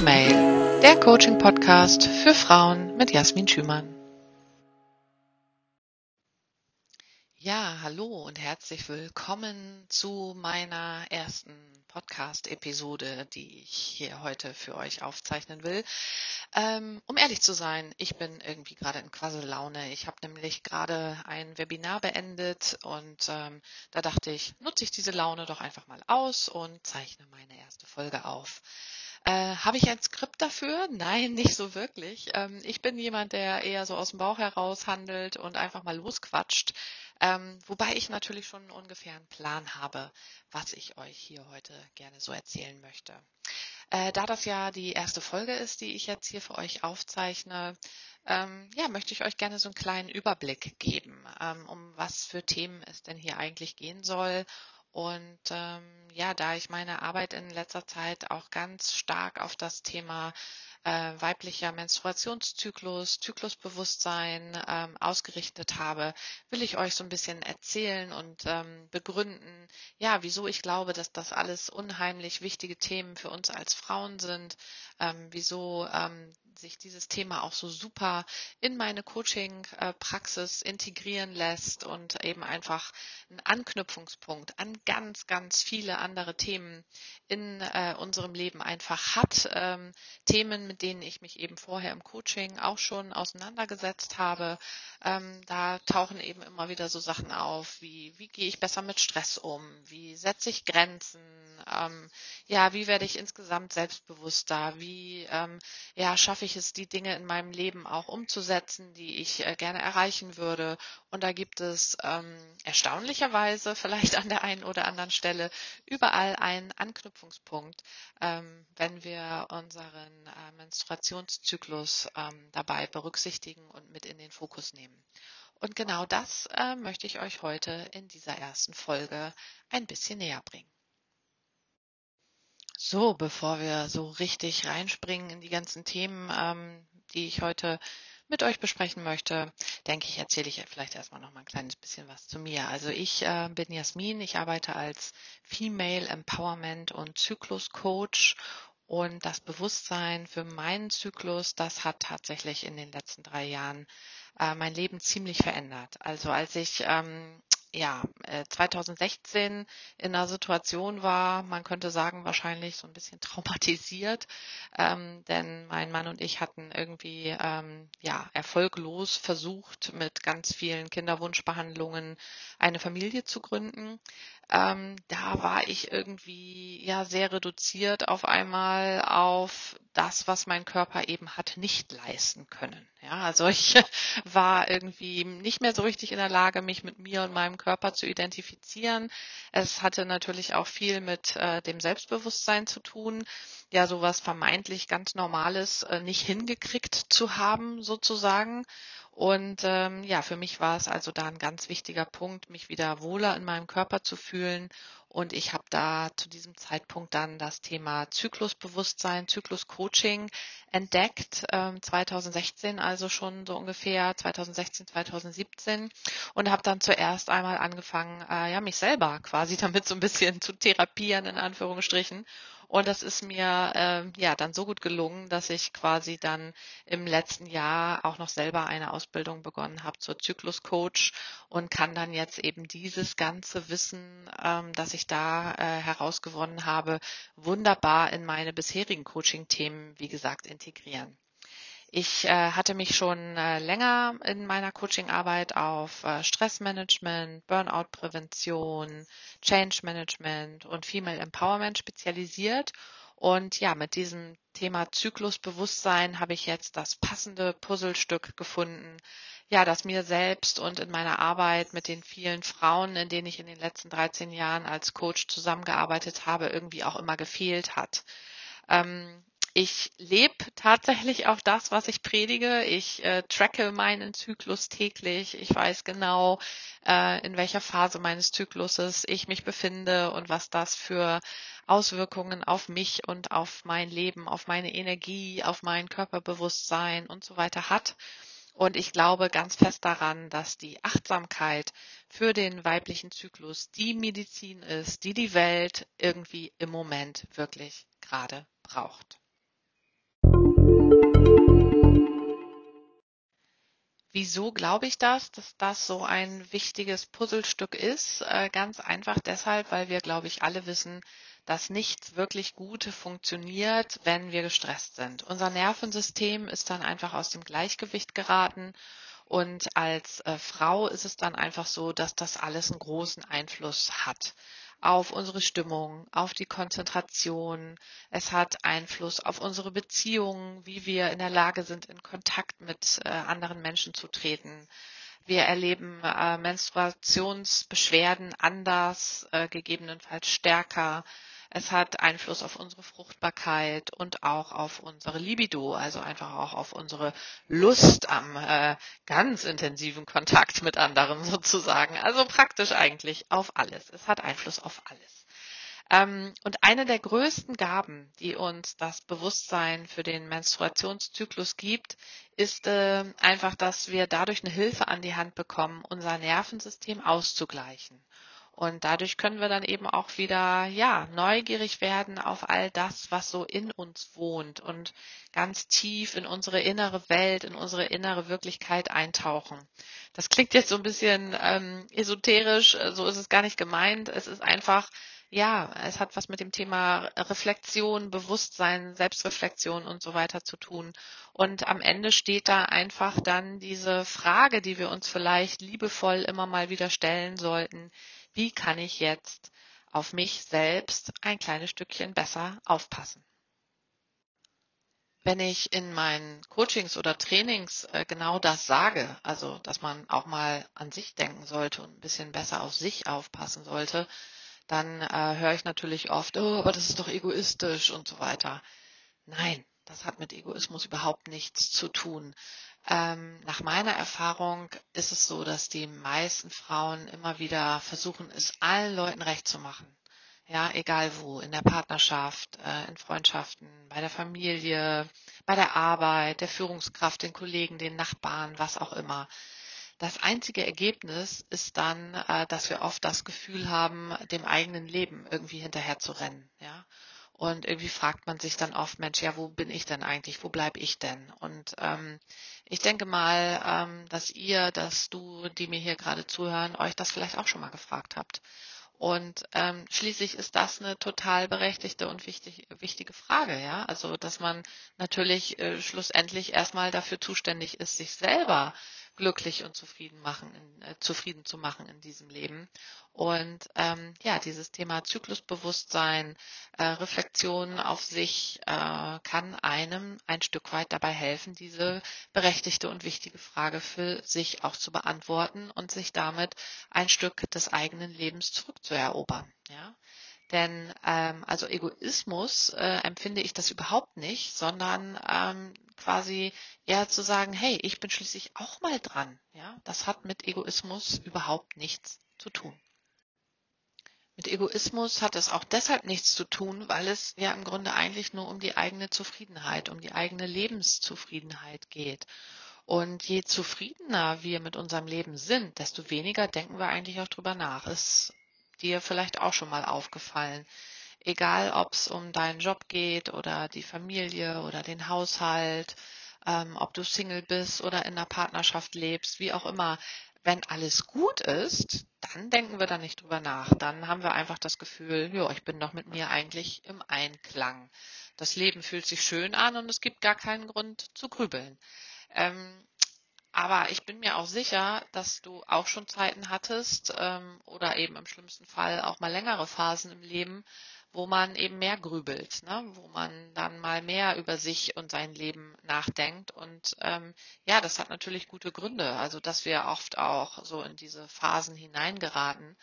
Female, der Coaching-Podcast für Frauen mit Jasmin Schümann. Ja, hallo und herzlich willkommen zu meiner ersten Podcast-Episode, die ich hier heute für euch aufzeichnen will. Ähm, um ehrlich zu sein, ich bin irgendwie gerade in Quassellaune. Ich habe nämlich gerade ein Webinar beendet und ähm, da dachte ich, nutze ich diese Laune doch einfach mal aus und zeichne meine erste Folge auf. Äh, Habe ich ein Skript dafür? Nein, nicht so wirklich. Ähm, ich bin jemand, der eher so aus dem Bauch heraus handelt und einfach mal losquatscht. Ähm, wobei ich natürlich schon ungefähr einen Plan habe, was ich euch hier heute gerne so erzählen möchte. Äh, da das ja die erste Folge ist, die ich jetzt hier für euch aufzeichne, ähm, ja, möchte ich euch gerne so einen kleinen Überblick geben, ähm, um was für Themen es denn hier eigentlich gehen soll und ähm, ja, da ich meine Arbeit in letzter Zeit auch ganz stark auf das Thema äh, weiblicher Menstruationszyklus, Zyklusbewusstsein ähm, ausgerichtet habe, will ich euch so ein bisschen erzählen und ähm, begründen, ja, wieso ich glaube, dass das alles unheimlich wichtige Themen für uns als Frauen sind, ähm, wieso ähm, sich dieses Thema auch so super in meine Coaching-Praxis integrieren lässt und eben einfach einen Anknüpfungspunkt an ganz, ganz viele andere Themen in äh, unserem Leben einfach hat. Ähm, Themen, mit denen ich mich eben vorher im Coaching auch schon auseinandergesetzt habe. Ähm, da tauchen eben immer wieder so Sachen auf, wie wie gehe ich besser mit Stress um, wie setze ich Grenzen, ähm, ja, wie werde ich insgesamt selbstbewusster, wie ja, schaffe ich es, die Dinge in meinem Leben auch umzusetzen, die ich äh, gerne erreichen würde. Und da gibt es ähm, erstaunlicherweise vielleicht an der einen oder anderen Stelle überall einen Anknüpfungspunkt, ähm, wenn wir unseren äh, Menstruationszyklus ähm, dabei berücksichtigen und mit in den Fokus nehmen. Und genau das äh, möchte ich euch heute in dieser ersten Folge ein bisschen näher bringen. So, bevor wir so richtig reinspringen in die ganzen Themen, ähm, die ich heute mit euch besprechen möchte, denke ich, erzähle ich vielleicht erstmal noch mal ein kleines bisschen was zu mir. Also ich äh, bin Jasmin, ich arbeite als Female Empowerment und Zyklus Coach und das Bewusstsein für meinen Zyklus, das hat tatsächlich in den letzten drei Jahren äh, mein Leben ziemlich verändert. Also als ich ähm, ja, 2016 äh, in einer Situation war, man könnte sagen, wahrscheinlich so ein bisschen traumatisiert, ähm, denn mein Mann und ich hatten irgendwie ähm, ja erfolglos versucht, mit ganz vielen Kinderwunschbehandlungen eine Familie zu gründen. Ähm, da war ich irgendwie ja sehr reduziert auf einmal auf das, was mein Körper eben hat nicht leisten können. Ja, also ich war irgendwie nicht mehr so richtig in der Lage, mich mit mir und meinem Körper zu identifizieren. Es hatte natürlich auch viel mit äh, dem Selbstbewusstsein zu tun, ja sowas vermeintlich ganz Normales äh, nicht hingekriegt zu haben sozusagen. Und ähm, ja, für mich war es also da ein ganz wichtiger Punkt, mich wieder wohler in meinem Körper zu fühlen. Und ich habe da zu diesem Zeitpunkt dann das Thema Zyklusbewusstsein, Zykluscoaching entdeckt, ähm, 2016 also schon so ungefähr, 2016, 2017 und habe dann zuerst einmal angefangen, äh, ja, mich selber quasi damit so ein bisschen zu therapieren, in Anführungsstrichen und das ist mir äh, ja dann so gut gelungen, dass ich quasi dann im letzten Jahr auch noch selber eine Ausbildung begonnen habe zur Zykluscoach und kann dann jetzt eben dieses ganze Wissen, ähm, das ich da äh, herausgewonnen habe, wunderbar in meine bisherigen Coaching-Themen, wie gesagt, integrieren. Ich äh, hatte mich schon äh, länger in meiner Coachingarbeit auf äh, Stressmanagement, Burnout-Prävention, Change Management und Female Empowerment spezialisiert. Und ja, mit diesem Thema Zyklusbewusstsein habe ich jetzt das passende Puzzlestück gefunden, ja, das mir selbst und in meiner Arbeit mit den vielen Frauen, in denen ich in den letzten 13 Jahren als Coach zusammengearbeitet habe, irgendwie auch immer gefehlt hat. Ähm, ich lebe tatsächlich auch das, was ich predige. Ich äh, tracke meinen Zyklus täglich. Ich weiß genau, äh, in welcher Phase meines Zykluses ich mich befinde und was das für Auswirkungen auf mich und auf mein Leben, auf meine Energie, auf mein Körperbewusstsein und so weiter hat. Und ich glaube ganz fest daran, dass die Achtsamkeit für den weiblichen Zyklus die Medizin ist, die die Welt irgendwie im Moment wirklich gerade braucht. Wieso glaube ich das, dass das so ein wichtiges Puzzlestück ist? Äh, ganz einfach deshalb, weil wir, glaube ich, alle wissen, dass nichts wirklich gut funktioniert, wenn wir gestresst sind. Unser Nervensystem ist dann einfach aus dem Gleichgewicht geraten und als äh, Frau ist es dann einfach so, dass das alles einen großen Einfluss hat auf unsere Stimmung, auf die Konzentration. Es hat Einfluss auf unsere Beziehungen, wie wir in der Lage sind, in Kontakt mit äh, anderen Menschen zu treten. Wir erleben äh, Menstruationsbeschwerden anders, äh, gegebenenfalls stärker. Es hat Einfluss auf unsere Fruchtbarkeit und auch auf unsere Libido, also einfach auch auf unsere Lust am äh, ganz intensiven Kontakt mit anderen sozusagen. Also praktisch eigentlich auf alles. Es hat Einfluss auf alles. Ähm, und eine der größten Gaben, die uns das Bewusstsein für den Menstruationszyklus gibt, ist äh, einfach, dass wir dadurch eine Hilfe an die Hand bekommen, unser Nervensystem auszugleichen. Und dadurch können wir dann eben auch wieder, ja, neugierig werden auf all das, was so in uns wohnt und ganz tief in unsere innere Welt, in unsere innere Wirklichkeit eintauchen. Das klingt jetzt so ein bisschen ähm, esoterisch, so ist es gar nicht gemeint. Es ist einfach, ja, es hat was mit dem Thema Reflexion, Bewusstsein, Selbstreflexion und so weiter zu tun. Und am Ende steht da einfach dann diese Frage, die wir uns vielleicht liebevoll immer mal wieder stellen sollten wie kann ich jetzt auf mich selbst ein kleines Stückchen besser aufpassen. Wenn ich in meinen Coachings oder Trainings äh, genau das sage, also dass man auch mal an sich denken sollte und ein bisschen besser auf sich aufpassen sollte, dann äh, höre ich natürlich oft, oh, aber das ist doch egoistisch und so weiter. Nein, das hat mit Egoismus überhaupt nichts zu tun. Ähm, nach meiner Erfahrung ist es so, dass die meisten Frauen immer wieder versuchen, es allen Leuten recht zu machen. Ja, egal wo, in der Partnerschaft, äh, in Freundschaften, bei der Familie, bei der Arbeit, der Führungskraft, den Kollegen, den Nachbarn, was auch immer. Das einzige Ergebnis ist dann, äh, dass wir oft das Gefühl haben, dem eigenen Leben irgendwie hinterher zu rennen. Ja? Und irgendwie fragt man sich dann oft, Mensch, ja, wo bin ich denn eigentlich? Wo bleibe ich denn? Und ähm, ich denke mal, ähm, dass ihr, dass du, die mir hier gerade zuhören, euch das vielleicht auch schon mal gefragt habt. Und ähm, schließlich ist das eine total berechtigte und wichtig, wichtige Frage, ja. Also dass man natürlich äh, schlussendlich erstmal dafür zuständig ist, sich selber glücklich und zufrieden machen, in, äh, zufrieden zu machen in diesem Leben. Und ähm, ja, dieses Thema Zyklusbewusstsein, äh, Reflexion auf sich äh, kann einem ein Stück weit dabei helfen, diese berechtigte und wichtige Frage für sich auch zu beantworten und sich damit ein Stück des eigenen Lebens zurückzuerobern. Ja? Denn ähm, also Egoismus äh, empfinde ich das überhaupt nicht, sondern ähm, quasi eher zu sagen, hey, ich bin schließlich auch mal dran. Ja, das hat mit Egoismus überhaupt nichts zu tun. Mit Egoismus hat es auch deshalb nichts zu tun, weil es ja im Grunde eigentlich nur um die eigene Zufriedenheit, um die eigene Lebenszufriedenheit geht. Und je zufriedener wir mit unserem Leben sind, desto weniger denken wir eigentlich auch drüber nach. Ist dir vielleicht auch schon mal aufgefallen? Egal ob es um deinen Job geht oder die Familie oder den Haushalt, ähm, ob du Single bist oder in einer Partnerschaft lebst, wie auch immer. Wenn alles gut ist, dann denken wir da nicht drüber nach. Dann haben wir einfach das Gefühl, ja, ich bin doch mit mir eigentlich im Einklang. Das Leben fühlt sich schön an und es gibt gar keinen Grund zu grübeln. Ähm, aber ich bin mir auch sicher, dass du auch schon Zeiten hattest ähm, oder eben im schlimmsten Fall auch mal längere Phasen im Leben, wo man eben mehr grübelt, ne? wo man dann mal mehr über sich und sein Leben nachdenkt. Und ähm, ja, das hat natürlich gute Gründe, also dass wir oft auch so in diese Phasen hineingeraten.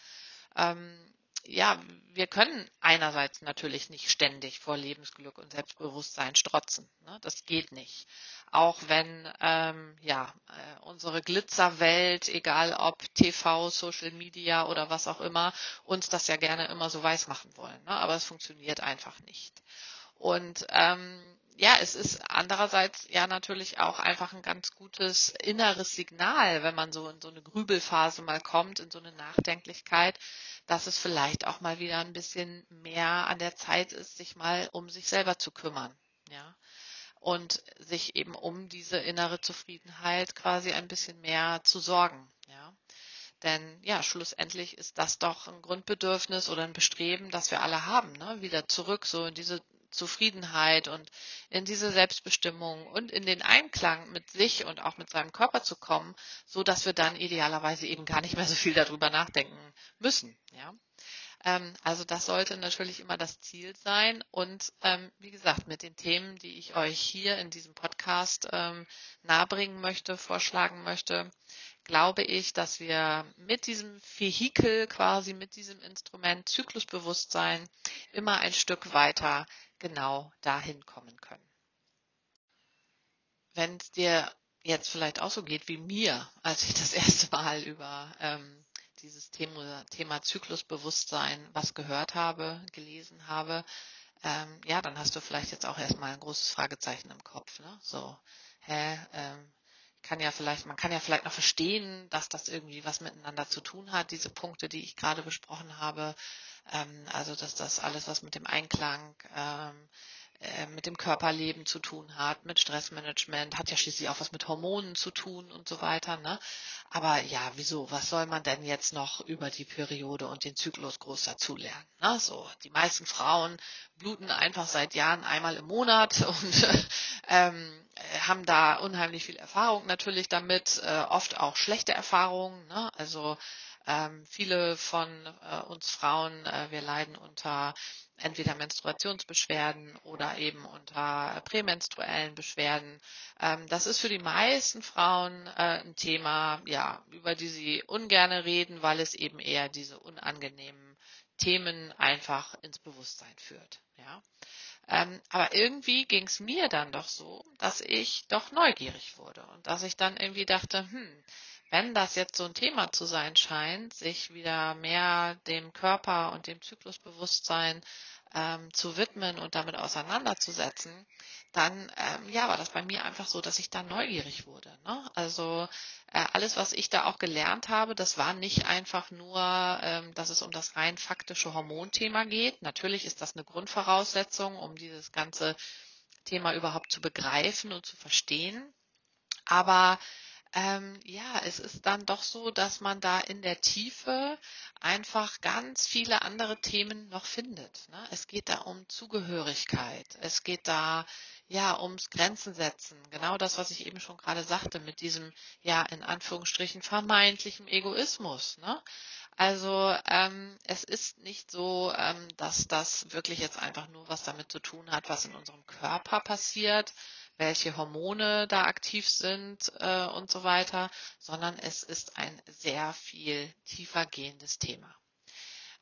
Ähm, ja, wir können einerseits natürlich nicht ständig vor Lebensglück und Selbstbewusstsein strotzen. Ne? Das geht nicht. Auch wenn ähm, ja äh, unsere Glitzerwelt, egal ob TV, Social Media oder was auch immer, uns das ja gerne immer so weiß machen wollen. Ne? Aber es funktioniert einfach nicht. Und ähm, ja, es ist andererseits ja natürlich auch einfach ein ganz gutes inneres Signal, wenn man so in so eine Grübelphase mal kommt, in so eine Nachdenklichkeit, dass es vielleicht auch mal wieder ein bisschen mehr an der Zeit ist, sich mal um sich selber zu kümmern. Ja. und sich eben um diese innere Zufriedenheit quasi ein bisschen mehr zu sorgen. Ja. Denn ja, schlussendlich ist das doch ein Grundbedürfnis oder ein Bestreben, das wir alle haben, ne? wieder zurück so in diese Zufriedenheit und in diese Selbstbestimmung und in den Einklang mit sich und auch mit seinem Körper zu kommen, so dass wir dann idealerweise eben gar nicht mehr so viel darüber nachdenken müssen. Ja? Ähm, also das sollte natürlich immer das Ziel sein. Und ähm, wie gesagt, mit den Themen, die ich euch hier in diesem Podcast ähm, nahebringen möchte, vorschlagen möchte, glaube ich, dass wir mit diesem Vehikel quasi, mit diesem Instrument Zyklusbewusstsein immer ein Stück weiter genau dahin kommen können. Wenn es dir jetzt vielleicht auch so geht wie mir, als ich das erste Mal über ähm, dieses Thema, Thema Zyklusbewusstsein was gehört habe, gelesen habe, ähm, ja, dann hast du vielleicht jetzt auch erstmal ein großes Fragezeichen im Kopf. Ne? So, hä, ähm, kann ja vielleicht, man kann ja vielleicht noch verstehen, dass das irgendwie was miteinander zu tun hat, diese Punkte, die ich gerade besprochen habe. Ähm, also dass das alles, was mit dem Einklang, ähm, äh, mit dem Körperleben zu tun hat, mit Stressmanagement, hat ja schließlich auch was mit Hormonen zu tun und so weiter. Ne? Aber ja, wieso? Was soll man denn jetzt noch über die Periode und den Zyklus groß dazulernen? Ne? So, die meisten Frauen bluten einfach seit Jahren einmal im Monat und ähm, haben da unheimlich viel Erfahrung natürlich damit, äh, oft auch schlechte Erfahrungen. Ne? Also ähm, viele von äh, uns Frauen, äh, wir leiden unter entweder Menstruationsbeschwerden oder eben unter prämenstruellen Beschwerden. Ähm, das ist für die meisten Frauen äh, ein Thema, ja, über die sie ungerne reden, weil es eben eher diese unangenehmen Themen einfach ins Bewusstsein führt. Ja. Ähm, aber irgendwie ging es mir dann doch so, dass ich doch neugierig wurde und dass ich dann irgendwie dachte, hm, wenn das jetzt so ein Thema zu sein scheint, sich wieder mehr dem Körper und dem Zyklusbewusstsein ähm, zu widmen und damit auseinanderzusetzen, dann ähm, ja war das bei mir einfach so, dass ich da neugierig wurde. Ne? Also äh, alles, was ich da auch gelernt habe, das war nicht einfach nur, ähm, dass es um das rein faktische Hormonthema geht. Natürlich ist das eine Grundvoraussetzung, um dieses ganze Thema überhaupt zu begreifen und zu verstehen. Aber ähm, ja, es ist dann doch so, dass man da in der Tiefe einfach ganz viele andere Themen noch findet. Ne? Es geht da um Zugehörigkeit. Es geht da ja ums Grenzen setzen. Genau das, was ich eben schon gerade sagte, mit diesem ja in Anführungsstrichen vermeintlichen Egoismus. Ne? Also ähm, es ist nicht so, ähm, dass das wirklich jetzt einfach nur was damit zu tun hat, was in unserem Körper passiert, welche Hormone da aktiv sind äh, und so weiter, sondern es ist ein sehr viel tiefer gehendes Thema.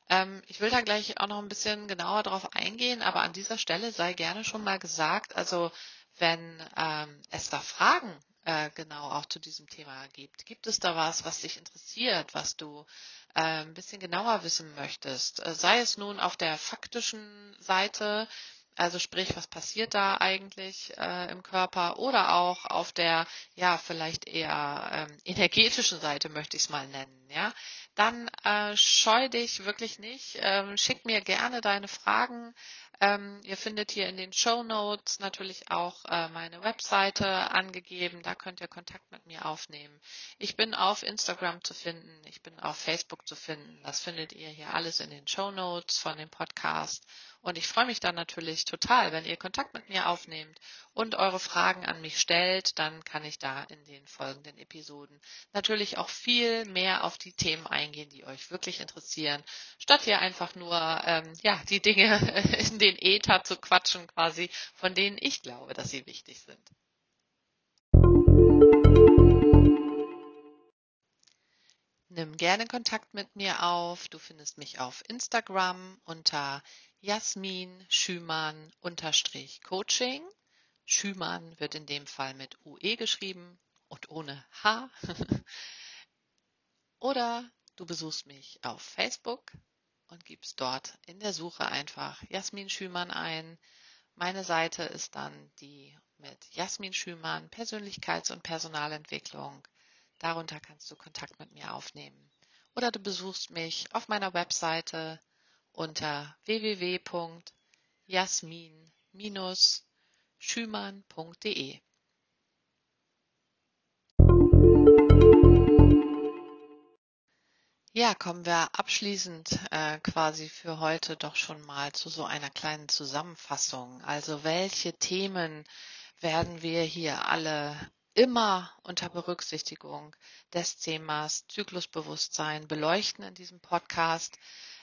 Ähm, ich will da gleich auch noch ein bisschen genauer drauf eingehen, aber an dieser Stelle sei gerne schon mal gesagt, also wenn ähm, es da Fragen äh, genau auch zu diesem Thema gibt, gibt es da was, was dich interessiert, was du äh, ein bisschen genauer wissen möchtest, äh, sei es nun auf der faktischen Seite, also sprich, was passiert da eigentlich äh, im Körper oder auch auf der, ja, vielleicht eher ähm, energetischen Seite möchte ich es mal nennen, ja, dann äh, scheu dich wirklich nicht. Ähm, schick mir gerne deine Fragen. Ähm, ihr findet hier in den Show Notes natürlich auch äh, meine Webseite angegeben. Da könnt ihr Kontakt mit mir aufnehmen. Ich bin auf Instagram zu finden. Ich bin auf Facebook zu finden. Das findet ihr hier alles in den Show Notes von dem Podcast. Und ich freue mich dann natürlich total, wenn ihr Kontakt mit mir aufnehmt und eure Fragen an mich stellt. Dann kann ich da in den folgenden Episoden natürlich auch viel mehr auf die Themen eingehen, die euch wirklich interessieren, statt hier einfach nur ähm, ja die Dinge in den Äther zu quatschen, quasi, von denen ich glaube, dass sie wichtig sind. Nimm gerne Kontakt mit mir auf. Du findest mich auf Instagram unter Jasmin Schümann unterstrich Coaching. Schümann wird in dem Fall mit UE geschrieben und ohne H. Oder du besuchst mich auf Facebook und gibst dort in der Suche einfach Jasmin Schümann ein. Meine Seite ist dann die mit Jasmin Schümann Persönlichkeits- und Personalentwicklung. Darunter kannst du Kontakt mit mir aufnehmen. Oder du besuchst mich auf meiner Webseite unter www.jasmin- Ja, kommen wir abschließend äh, quasi für heute doch schon mal zu so einer kleinen Zusammenfassung. Also welche Themen werden wir hier alle immer unter Berücksichtigung des Themas Zyklusbewusstsein beleuchten in diesem Podcast.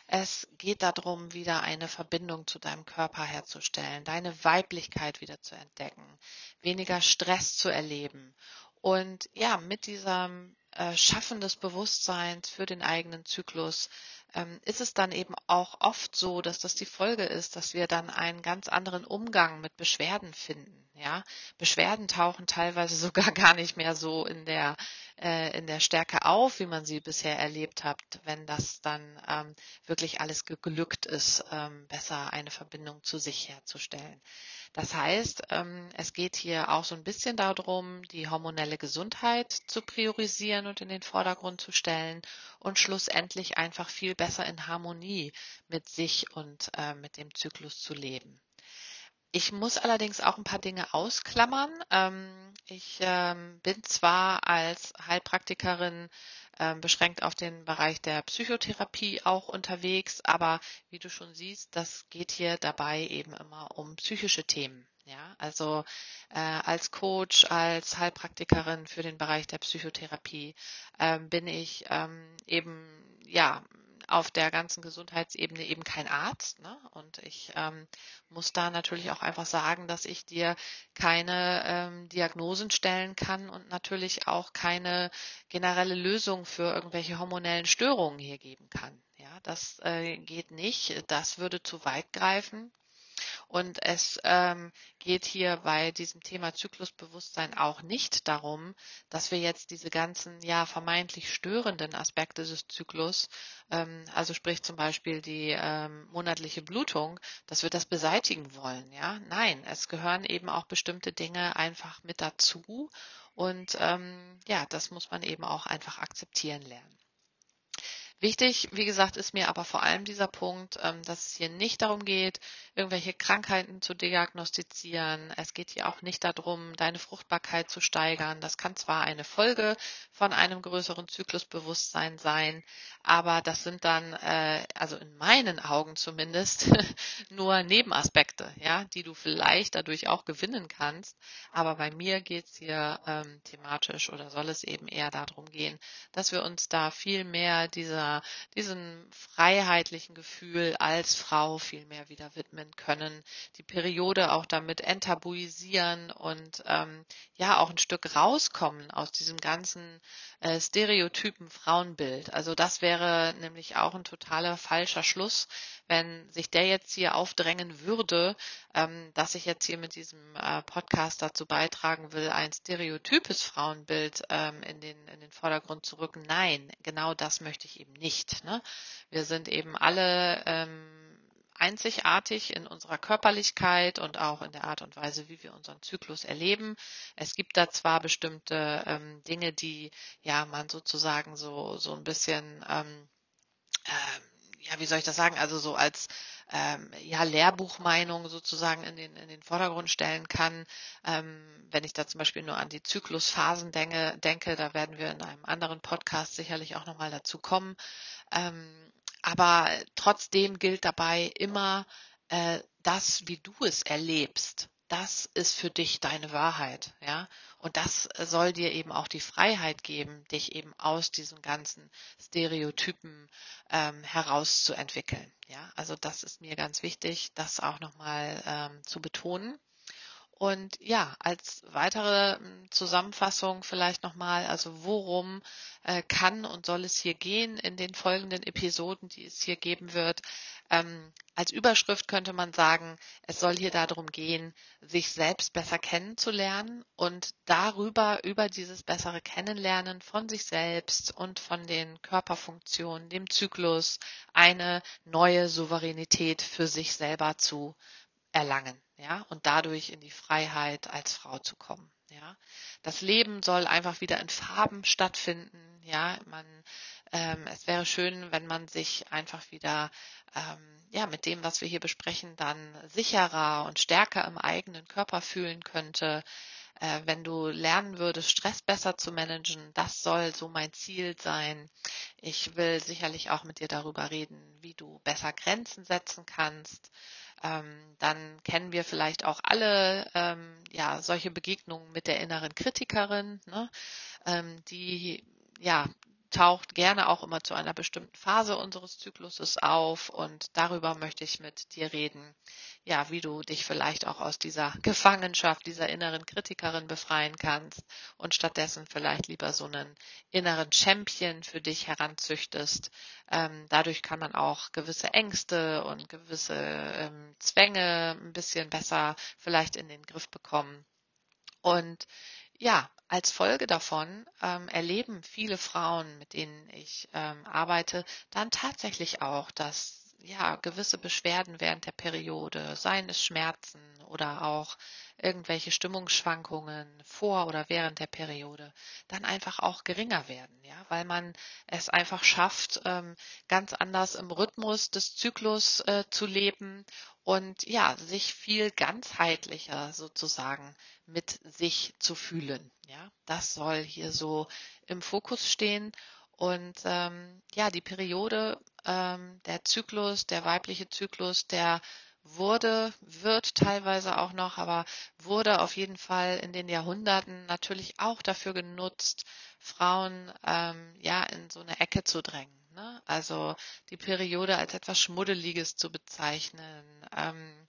Es geht darum, wieder eine Verbindung zu deinem Körper herzustellen, deine Weiblichkeit wieder zu entdecken, weniger Stress zu erleben und ja, mit diesem äh, Schaffen des Bewusstseins für den eigenen Zyklus ähm, ist es dann eben auch oft so, dass das die Folge ist, dass wir dann einen ganz anderen Umgang mit Beschwerden finden. Ja, Beschwerden tauchen teilweise sogar gar nicht mehr so in der äh, in der Stärke auf, wie man sie bisher erlebt hat, wenn das dann ähm, wirklich alles geglückt ist, ähm, besser eine Verbindung zu sich herzustellen. Das heißt, ähm, es geht hier auch so ein bisschen darum, die hormonelle Gesundheit zu priorisieren und in den Vordergrund zu stellen und schlussendlich einfach viel besser in Harmonie mit sich und äh, mit dem Zyklus zu leben. Ich muss allerdings auch ein paar Dinge ausklammern. Ähm, ich ähm, bin zwar als Heilpraktikerin ähm, beschränkt auf den Bereich der Psychotherapie auch unterwegs. Aber wie du schon siehst, das geht hier dabei eben immer um psychische Themen. Ja, also äh, als Coach, als Heilpraktikerin für den Bereich der Psychotherapie ähm, bin ich ähm, eben ja auf der ganzen Gesundheitsebene eben kein Arzt. Ne? Und ich ähm, muss da natürlich auch einfach sagen, dass ich dir keine ähm, Diagnosen stellen kann und natürlich auch keine generelle Lösung für irgendwelche hormonellen Störungen hier geben kann. Ja, das äh, geht nicht. Das würde zu weit greifen. Und es ähm, geht hier bei diesem Thema Zyklusbewusstsein auch nicht darum, dass wir jetzt diese ganzen ja vermeintlich störenden Aspekte des Zyklus, ähm, also sprich zum Beispiel die ähm, monatliche Blutung, dass wir das beseitigen wollen. Ja, nein, es gehören eben auch bestimmte Dinge einfach mit dazu. Und ähm, ja, das muss man eben auch einfach akzeptieren lernen. Wichtig, wie gesagt, ist mir aber vor allem dieser Punkt, ähm, dass es hier nicht darum geht, irgendwelche Krankheiten zu diagnostizieren. Es geht hier auch nicht darum, deine Fruchtbarkeit zu steigern. Das kann zwar eine Folge von einem größeren Zyklusbewusstsein sein, aber das sind dann, äh, also in meinen Augen zumindest, nur Nebenaspekte, ja, die du vielleicht dadurch auch gewinnen kannst. Aber bei mir geht es hier ähm, thematisch oder soll es eben eher darum gehen, dass wir uns da viel mehr dieser diesem freiheitlichen Gefühl als Frau viel mehr wieder widmen können, die Periode auch damit enttabuisieren und ähm, ja auch ein Stück rauskommen aus diesem ganzen äh, stereotypen Frauenbild. Also das wäre nämlich auch ein totaler falscher Schluss, wenn sich der jetzt hier aufdrängen würde, ähm, dass ich jetzt hier mit diesem äh, Podcast dazu beitragen will, ein stereotypes Frauenbild ähm, in, den, in den Vordergrund zu rücken. Nein, genau das möchte ich eben nicht. Ne? Wir sind eben alle ähm, einzigartig in unserer Körperlichkeit und auch in der Art und Weise, wie wir unseren Zyklus erleben. Es gibt da zwar bestimmte ähm, Dinge, die ja man sozusagen so so ein bisschen ähm, äh, ja, wie soll ich das sagen, also so als ähm, ja, Lehrbuchmeinung sozusagen in den, in den Vordergrund stellen kann. Ähm, wenn ich da zum Beispiel nur an die Zyklusphasen denke, denke, da werden wir in einem anderen Podcast sicherlich auch nochmal dazu kommen. Ähm, aber trotzdem gilt dabei immer äh, das, wie du es erlebst das ist für dich deine Wahrheit, ja. Und das soll dir eben auch die Freiheit geben, dich eben aus diesen ganzen Stereotypen ähm, herauszuentwickeln, ja. Also das ist mir ganz wichtig, das auch nochmal ähm, zu betonen. Und ja, als weitere hm, Zusammenfassung vielleicht nochmal, also worum äh, kann und soll es hier gehen in den folgenden Episoden, die es hier geben wird. Ähm, als Überschrift könnte man sagen, es soll hier darum gehen, sich selbst besser kennenzulernen und darüber, über dieses bessere Kennenlernen von sich selbst und von den Körperfunktionen, dem Zyklus, eine neue Souveränität für sich selber zu erlangen, ja, und dadurch in die Freiheit als Frau zu kommen. Ja, das Leben soll einfach wieder in Farben stattfinden. Ja, man, ähm, es wäre schön, wenn man sich einfach wieder, ähm, ja, mit dem, was wir hier besprechen, dann sicherer und stärker im eigenen Körper fühlen könnte. Äh, wenn du lernen würdest, Stress besser zu managen, das soll so mein Ziel sein. Ich will sicherlich auch mit dir darüber reden, wie du besser Grenzen setzen kannst ähm, dann kennen wir vielleicht auch alle ähm, ja solche Begegnungen mit der inneren Kritikerin, ne? ähm, die ja taucht gerne auch immer zu einer bestimmten Phase unseres Zykluses auf und darüber möchte ich mit dir reden, ja, wie du dich vielleicht auch aus dieser Gefangenschaft, dieser inneren Kritikerin befreien kannst und stattdessen vielleicht lieber so einen inneren Champion für dich heranzüchtest. Ähm, dadurch kann man auch gewisse Ängste und gewisse ähm, Zwänge ein bisschen besser vielleicht in den Griff bekommen. Und ja, als Folge davon ähm, erleben viele Frauen, mit denen ich ähm, arbeite, dann tatsächlich auch, dass ja gewisse Beschwerden während der Periode, seien es Schmerzen oder auch irgendwelche Stimmungsschwankungen vor oder während der Periode, dann einfach auch geringer werden, ja, weil man es einfach schafft, ähm, ganz anders im Rhythmus des Zyklus äh, zu leben und ja, sich viel ganzheitlicher sozusagen mit sich zu fühlen. Ja, das soll hier so im Fokus stehen. Und ähm, ja, die Periode, ähm, der Zyklus, der weibliche Zyklus, der wurde, wird teilweise auch noch, aber wurde auf jeden Fall in den Jahrhunderten natürlich auch dafür genutzt, Frauen ähm, ja in so eine Ecke zu drängen. Ne? Also die Periode als etwas Schmuddeliges zu bezeichnen, ähm,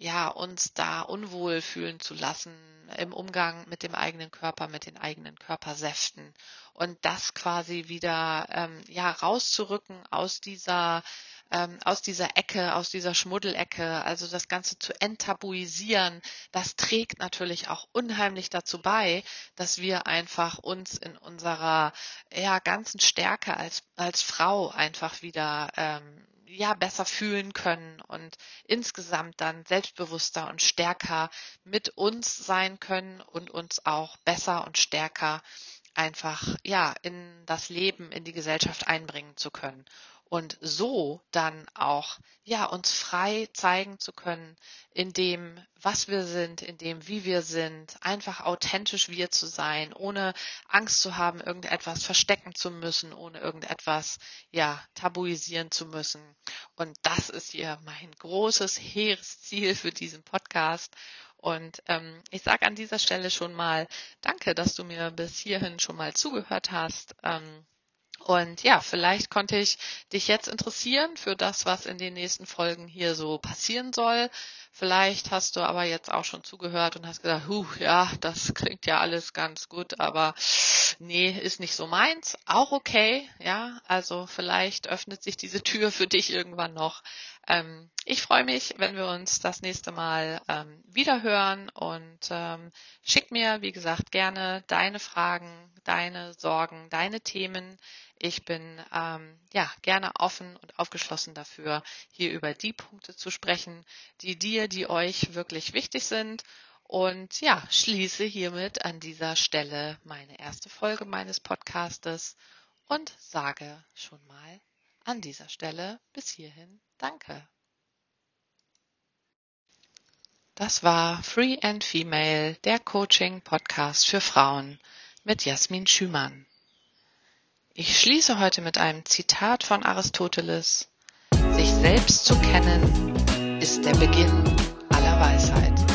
ja, uns da unwohl fühlen zu lassen im Umgang mit dem eigenen Körper, mit den eigenen Körpersäften. Und das quasi wieder ähm, ja rauszurücken aus dieser ähm, aus dieser Ecke, aus dieser Schmuddelecke, also das Ganze zu enttabuisieren, das trägt natürlich auch unheimlich dazu bei, dass wir einfach uns in unserer ja, ganzen Stärke als, als Frau einfach wieder ähm, ja besser fühlen können und insgesamt dann selbstbewusster und stärker mit uns sein können und uns auch besser und stärker einfach ja in das Leben, in die Gesellschaft einbringen zu können und so dann auch ja uns frei zeigen zu können in dem was wir sind, in dem wie wir sind, einfach authentisch wir zu sein, ohne Angst zu haben, irgendetwas verstecken zu müssen, ohne irgendetwas ja tabuisieren zu müssen. Und das ist hier mein großes hehres Ziel für diesen Podcast. Und ähm, ich sage an dieser Stelle schon mal Danke, dass du mir bis hierhin schon mal zugehört hast. Ähm, und ja, vielleicht konnte ich dich jetzt interessieren für das, was in den nächsten Folgen hier so passieren soll. Vielleicht hast du aber jetzt auch schon zugehört und hast gesagt, huh, ja, das klingt ja alles ganz gut, aber nee, ist nicht so meins. Auch okay, ja. Also vielleicht öffnet sich diese Tür für dich irgendwann noch. Ähm, ich freue mich, wenn wir uns das nächste Mal ähm, wieder hören und ähm, schick mir, wie gesagt, gerne deine Fragen, deine Sorgen, deine Themen. Ich bin ähm, ja gerne offen und aufgeschlossen dafür, hier über die Punkte zu sprechen, die dir, die euch wirklich wichtig sind. Und ja, schließe hiermit an dieser Stelle meine erste Folge meines Podcastes und sage schon mal an dieser Stelle bis hierhin Danke. Das war Free and Female, der Coaching-Podcast für Frauen mit Jasmin Schümann. Ich schließe heute mit einem Zitat von Aristoteles. Sich selbst zu kennen ist der Beginn aller Weisheit.